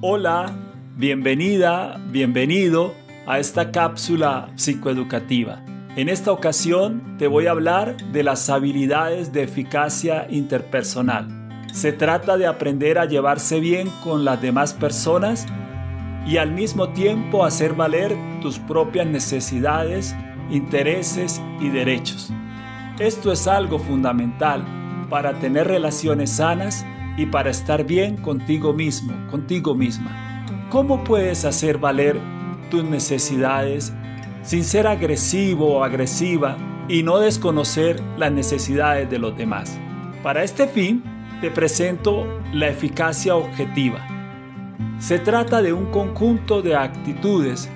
Hola, bienvenida, bienvenido a esta cápsula psicoeducativa. En esta ocasión te voy a hablar de las habilidades de eficacia interpersonal. Se trata de aprender a llevarse bien con las demás personas y al mismo tiempo hacer valer tus propias necesidades, intereses y derechos. Esto es algo fundamental para tener relaciones sanas y para estar bien contigo mismo, contigo misma. ¿Cómo puedes hacer valer tus necesidades sin ser agresivo o agresiva y no desconocer las necesidades de los demás? Para este fin, te presento la eficacia objetiva. Se trata de un conjunto de actitudes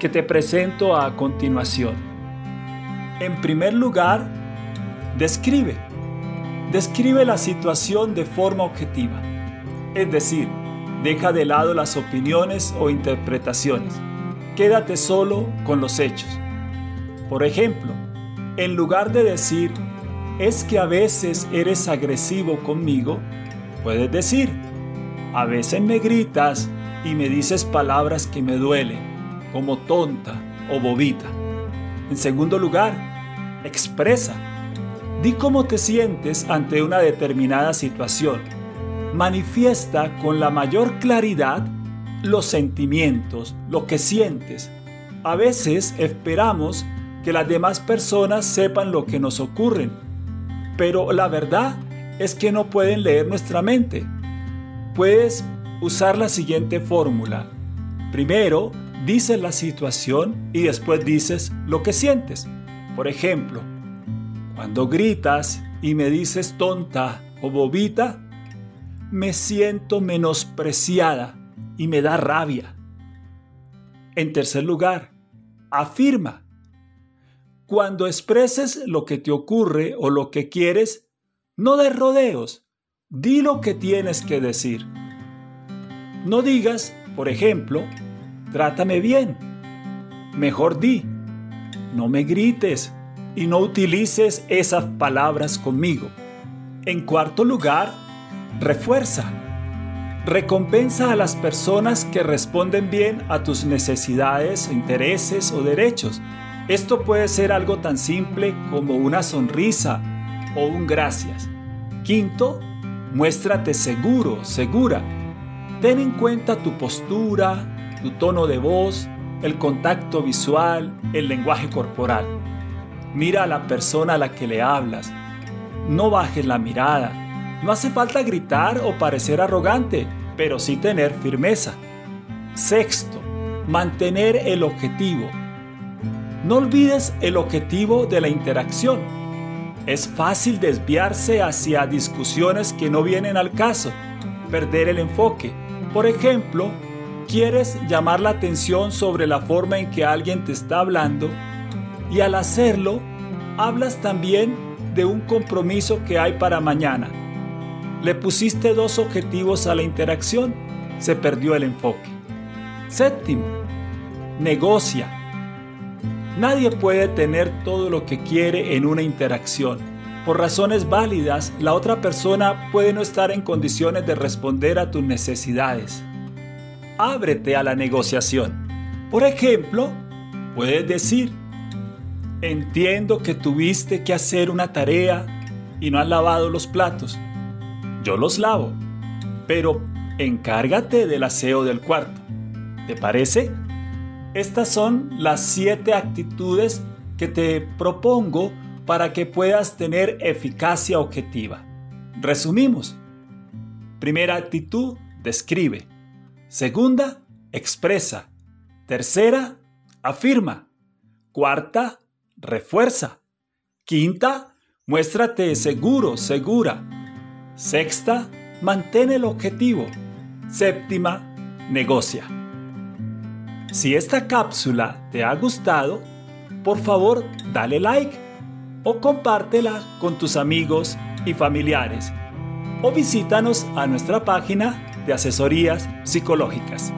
que te presento a continuación. En primer lugar, describe Describe la situación de forma objetiva, es decir, deja de lado las opiniones o interpretaciones. Quédate solo con los hechos. Por ejemplo, en lugar de decir, es que a veces eres agresivo conmigo, puedes decir, a veces me gritas y me dices palabras que me duelen, como tonta o bobita. En segundo lugar, expresa Di cómo te sientes ante una determinada situación. Manifiesta con la mayor claridad los sentimientos, lo que sientes. A veces esperamos que las demás personas sepan lo que nos ocurre, pero la verdad es que no pueden leer nuestra mente. Puedes usar la siguiente fórmula. Primero, dices la situación y después dices lo que sientes. Por ejemplo, cuando gritas y me dices tonta o bobita, me siento menospreciada y me da rabia. En tercer lugar, afirma. Cuando expreses lo que te ocurre o lo que quieres, no des rodeos, di lo que tienes que decir. No digas, por ejemplo, trátame bien. Mejor di, no me grites, y no utilices esas palabras conmigo. En cuarto lugar, refuerza. Recompensa a las personas que responden bien a tus necesidades, intereses o derechos. Esto puede ser algo tan simple como una sonrisa o un gracias. Quinto, muéstrate seguro, segura. Ten en cuenta tu postura, tu tono de voz, el contacto visual, el lenguaje corporal. Mira a la persona a la que le hablas. No bajes la mirada. No hace falta gritar o parecer arrogante, pero sí tener firmeza. Sexto, mantener el objetivo. No olvides el objetivo de la interacción. Es fácil desviarse hacia discusiones que no vienen al caso, perder el enfoque. Por ejemplo, quieres llamar la atención sobre la forma en que alguien te está hablando y al hacerlo, hablas también de un compromiso que hay para mañana. Le pusiste dos objetivos a la interacción, se perdió el enfoque. Séptimo, negocia. Nadie puede tener todo lo que quiere en una interacción. Por razones válidas, la otra persona puede no estar en condiciones de responder a tus necesidades. Ábrete a la negociación. Por ejemplo, puedes decir, Entiendo que tuviste que hacer una tarea y no has lavado los platos. Yo los lavo, pero encárgate del aseo del cuarto. ¿Te parece? Estas son las siete actitudes que te propongo para que puedas tener eficacia objetiva. Resumimos. Primera actitud, describe. Segunda, expresa. Tercera, afirma. Cuarta, refuerza. Quinta, muéstrate seguro, segura. Sexta, mantén el objetivo. Séptima, negocia. Si esta cápsula te ha gustado, por favor dale like o compártela con tus amigos y familiares o visítanos a nuestra página de asesorías psicológicas.